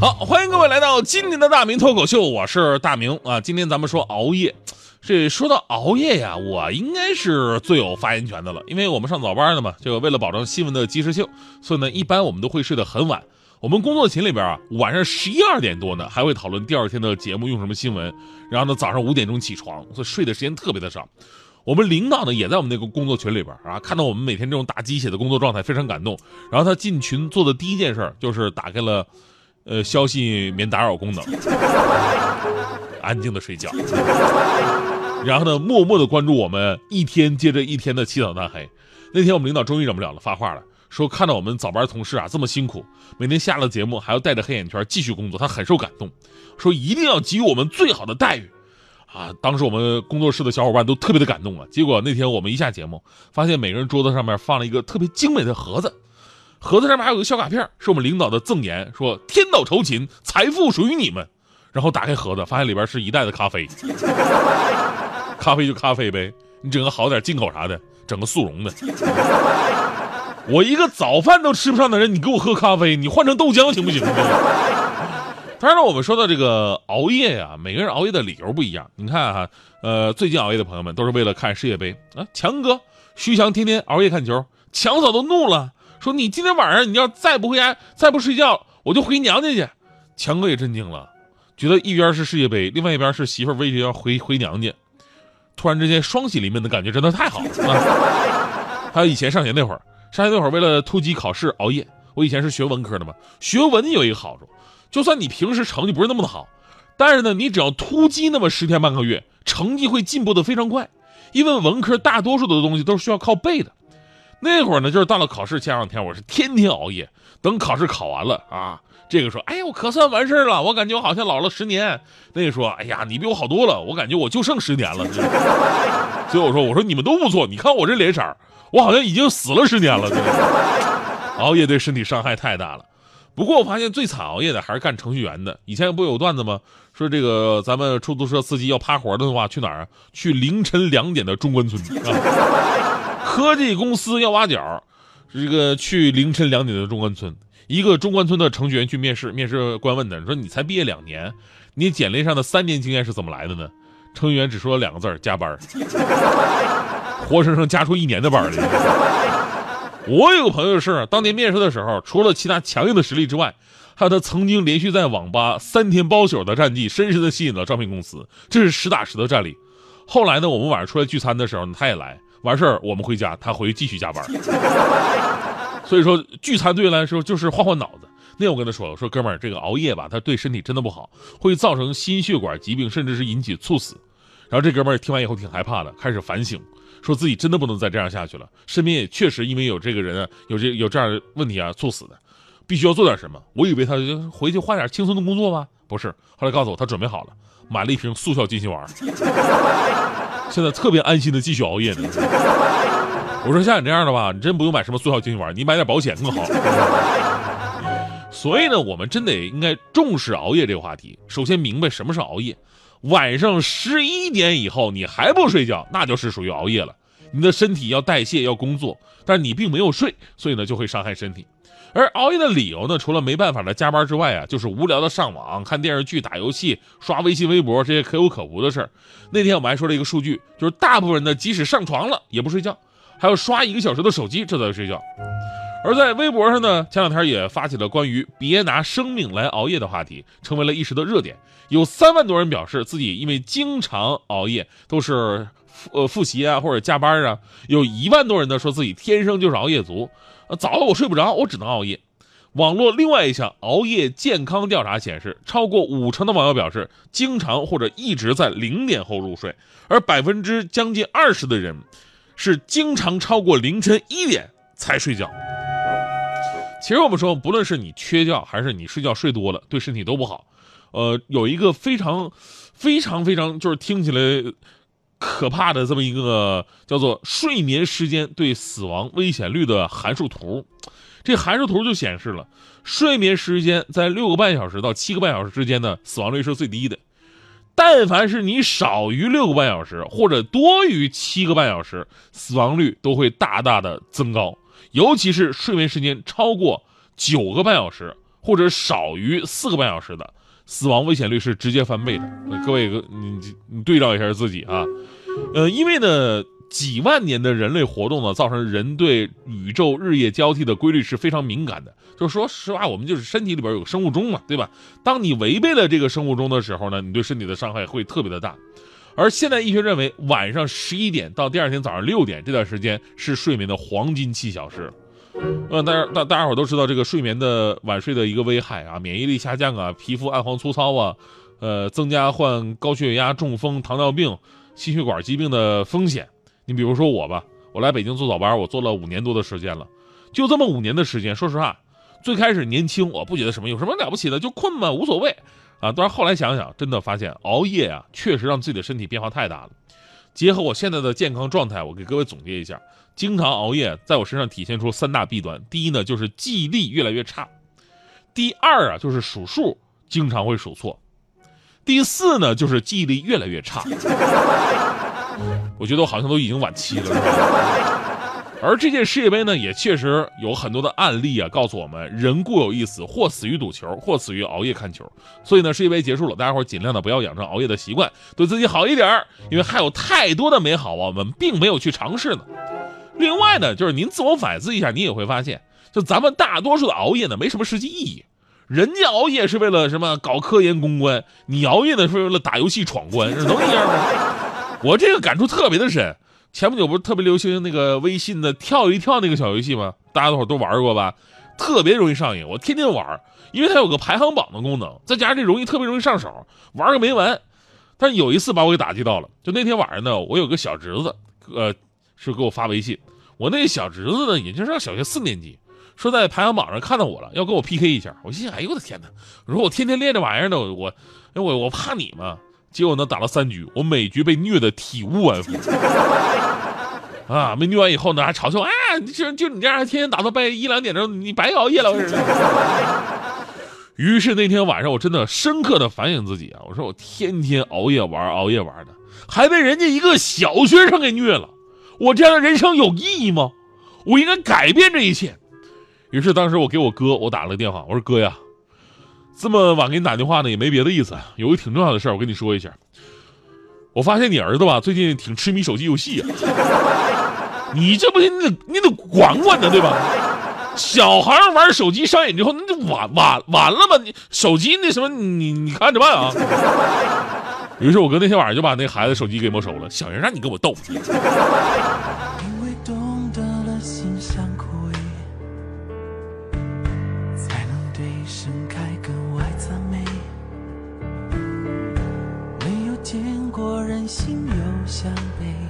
好，欢迎各位来到今年的大明脱口秀，我是大明啊。今天咱们说熬夜，这说到熬夜呀，我应该是最有发言权的了，因为我们上早班的嘛，就为了保证新闻的及时性，所以呢，一般我们都会睡得很晚。我们工作群里边啊，晚上十一二点多呢，还会讨论第二天的节目用什么新闻，然后呢，早上五点钟起床，所以睡的时间特别的少。我们领导呢，也在我们那个工作群里边啊，看到我们每天这种打鸡血的工作状态，非常感动。然后他进群做的第一件事儿就是打开了。呃，消息免打扰功能，安静的睡觉，然后呢，默默的关注我们一天接着一天的起早贪黑。那天我们领导终于忍不了了，发话了，说看到我们早班同事啊这么辛苦，每天下了节目还要带着黑眼圈继续工作，他很受感动，说一定要给予我们最好的待遇。啊，当时我们工作室的小伙伴都特别的感动啊。结果那天我们一下节目，发现每个人桌子上面放了一个特别精美的盒子。盒子上面还有个小卡片，是我们领导的赠言，说天道酬勤，财富属于你们。然后打开盒子，发现里边是一袋子咖啡，咖啡就咖啡呗，你整个好点进口啥的，整个速溶的。我一个早饭都吃不上的人，你给我喝咖啡，你换成豆浆行不行？当然了，我们说到这个熬夜呀，每个人熬夜的理由不一样。你看哈，呃，最近熬夜的朋友们都是为了看世界杯啊。强哥、徐翔天天熬夜看球，强嫂都怒了。说你今天晚上你要再不回家，再不睡觉，我就回娘家去。强哥也震惊了，觉得一边是世界杯，另外一边是媳妇威胁要回回娘家，突然之间双喜临门的感觉真的太好了。还有以前上学那会儿，上学那会儿为了突击考试熬夜。我以前是学文科的嘛，学文有一个好处，就算你平时成绩不是那么的好，但是呢，你只要突击那么十天半个月，成绩会进步的非常快，因为文科大多数的东西都是需要靠背的。那会儿呢，就是到了考试前两天，我是天天熬夜。等考试考完了啊，这个说：“哎呀，我可算完事儿了，我感觉我好像老了十年。”那个说：“哎呀，你比我好多了，我感觉我就剩十年了。”所以我说：“我说你们都不错，你看我这脸色，我好像已经死了十年了。”熬夜对身体伤害太大了。不过我发现最惨熬夜的还是干程序员的。以前不有段子吗？说这个咱们出租车司机要趴活的话，去哪儿啊？去凌晨两点的中关村啊。科技公司要挖角，这个去凌晨两点的中关村，一个中关村的程序员去面试，面试官问他说：“你才毕业两年，你简历上的三年经验是怎么来的呢？”程序员只说了两个字加班活生生加出一年的班来。我有个朋友是，当年面试的时候，除了其他强硬的实力之外，还有他曾经连续在网吧三天包宿的战绩，深深的吸引了招聘公司，这是实打实的战力。后来呢，我们晚上出来聚餐的时候，他也来。完事儿，我们回家，他回去继续加班。所以说，聚餐对来说就是换换脑子。那我跟他说，我说哥们儿，这个熬夜吧，他对身体真的不好，会造成心血管疾病，甚至是引起猝死。然后这哥们儿听完以后挺害怕的，开始反省，说自己真的不能再这样下去了。身边也确实因为有这个人啊，有这有这样的问题啊，猝死的，必须要做点什么。我以为他就回去换点轻松的工作吧，不是。后来告诉我，他准备好了，买了一瓶速效金心丸。现在特别安心的继续熬夜呢。我说像你这样的吧，你真不用买什么速效金星丸，你买点保险更好。所以呢，我们真得应该重视熬夜这个话题。首先明白什么是熬夜，晚上十一点以后你还不睡觉，那就是属于熬夜了。你的身体要代谢要工作，但是你并没有睡，所以呢就会伤害身体。而熬夜的理由呢，除了没办法的加班之外啊，就是无聊的上网、看电视剧、打游戏、刷微信、微博这些可有可无的事儿。那天我们还说了一个数据，就是大部分人呢，即使上床了也不睡觉，还要刷一个小时的手机，这才睡觉。而在微博上呢，前两天也发起了关于“别拿生命来熬夜”的话题，成为了一时的热点。有三万多人表示自己因为经常熬夜，都是呃复习啊或者加班啊。有一万多人呢说自己天生就是熬夜族，呃早了我睡不着，我只能熬夜。网络另外一项熬夜健康调查显示，超过五成的网友表示经常或者一直在零点后入睡，而百分之将近二十的人是经常超过凌晨一点才睡觉。其实我们说，不论是你缺觉还是你睡觉睡多了，对身体都不好。呃，有一个非常、非常、非常，就是听起来可怕的这么一个叫做睡眠时间对死亡危险率的函数图。这函数图就显示了，睡眠时间在六个半小时到七个半小时之间的死亡率是最低的。但凡是你少于六个半小时或者多于七个半小时，死亡率都会大大的增高。尤其是睡眠时间超过九个半小时或者少于四个半小时的，死亡危险率是直接翻倍的。各位，你你对照一下自己啊，呃，因为呢。几万年的人类活动呢，造成人对宇宙日夜交替的规律是非常敏感的。就是说实话，我们就是身体里边有个生物钟嘛，对吧？当你违背了这个生物钟的时候呢，你对身体的伤害会特别的大。而现代医学认为，晚上十一点到第二天早上六点这段时间是睡眠的黄金七小时。呃，大家大大家伙都知道这个睡眠的晚睡的一个危害啊，免疫力下降啊，皮肤暗黄粗糙啊，呃，增加患高血压、中风、糖尿病、心血管疾病的风险。你比如说我吧，我来北京做早班，我做了五年多的时间了，就这么五年的时间。说实话，最开始年轻，我不觉得什么有什么了不起的，就困嘛，无所谓啊。但是后来想想，真的发现熬夜啊，确实让自己的身体变化太大了。结合我现在的健康状态，我给各位总结一下：经常熬夜在我身上体现出三大弊端。第一呢，就是记忆力越来越差；第二啊，就是数数经常会数错；第四呢，就是记忆力越来越差。我觉得我好像都已经晚期了，而这届世界杯呢，也确实有很多的案例啊，告诉我们人固有一死，或死于赌球，或死于熬夜看球。所以呢，世界杯结束了，大家伙尽量的不要养成熬夜的习惯，对自己好一点因为还有太多的美好啊，我们并没有去尝试呢。另外呢，就是您自我反思一下，你也会发现，就咱们大多数的熬夜呢，没什么实际意义。人家熬夜是为了什么？搞科研攻关，你熬夜呢是为了打游戏闯关，是都一样吗。我这个感触特别的深，前不久不是特别流行那个微信的跳一跳那个小游戏吗？大家伙都玩过吧？特别容易上瘾，我天天玩，因为它有个排行榜的功能，再加上这容易特别容易上手，玩个没完。但是有一次把我给打击到了，就那天晚上呢，我有个小侄子，呃，是给我发微信，我那小侄子呢，也就是上小学四年级，说在排行榜上看到我了，要跟我 PK 一下。我心想，哎呦我的天哪！我说我天天练这玩意儿呢，我，我，我我怕你吗？结果呢，打了三局，我每局被虐得体无完肤。啊，被虐完以后呢，还嘲笑啊，就就你这样，还天天打到半夜一两点钟，你白熬夜了。于是那天晚上，我真的深刻的反省自己啊，我说我天天熬夜玩，熬夜玩的，还被人家一个小学生给虐了，我这样的人生有意义吗？我应该改变这一切。于是当时我给我哥，我打了个电话，我说哥呀。这么晚给你打电话呢，也没别的意思，有个挺重要的事儿，我跟你说一下。我发现你儿子吧，最近挺痴迷手机游戏啊。你这不行，你得你得管管他，对吧？小孩玩手机上瘾之后，那就完完完了吧？你手机那什么，你你看着办啊。于是我哥那天晚上就把那孩子手机给没收了，小人让你跟我斗。我人心又向悲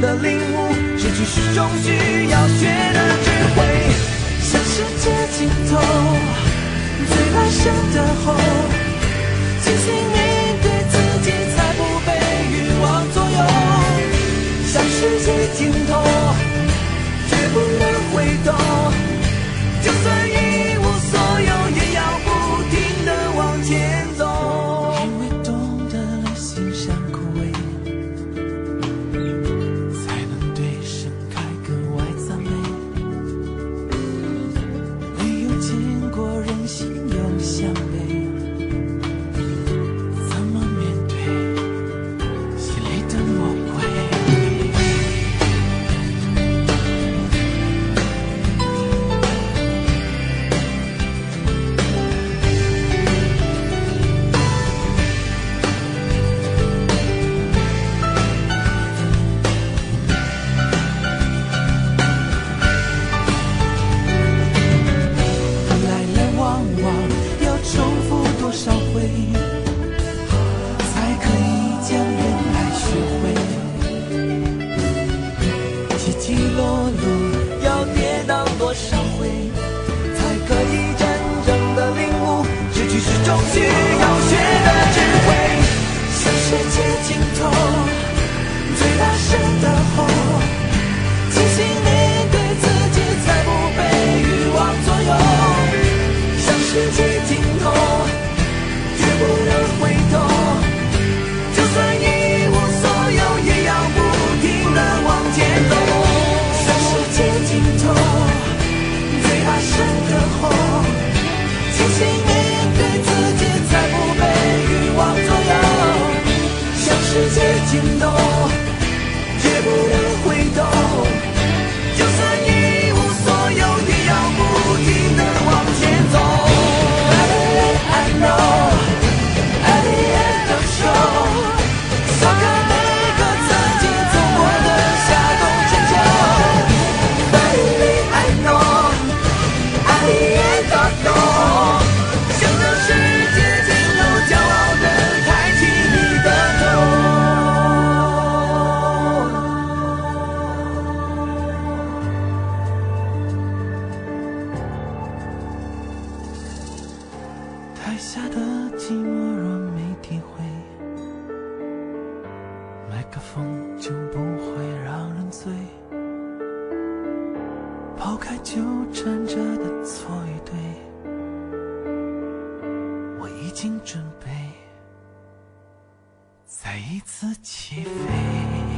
的领悟失去始终需要学的智慧。向世界尽头，最爱深的后，清醒面对自己，才不被欲望左右。向世界尽头。绝不能回头，才可以将人来学会。起起落落要跌倒多少回才可以真正的领悟失去时总需要学的智慧。尽头，也不能回头。麦克风就不会让人醉。抛开纠缠着的错与对，我已经准备再一次起飞。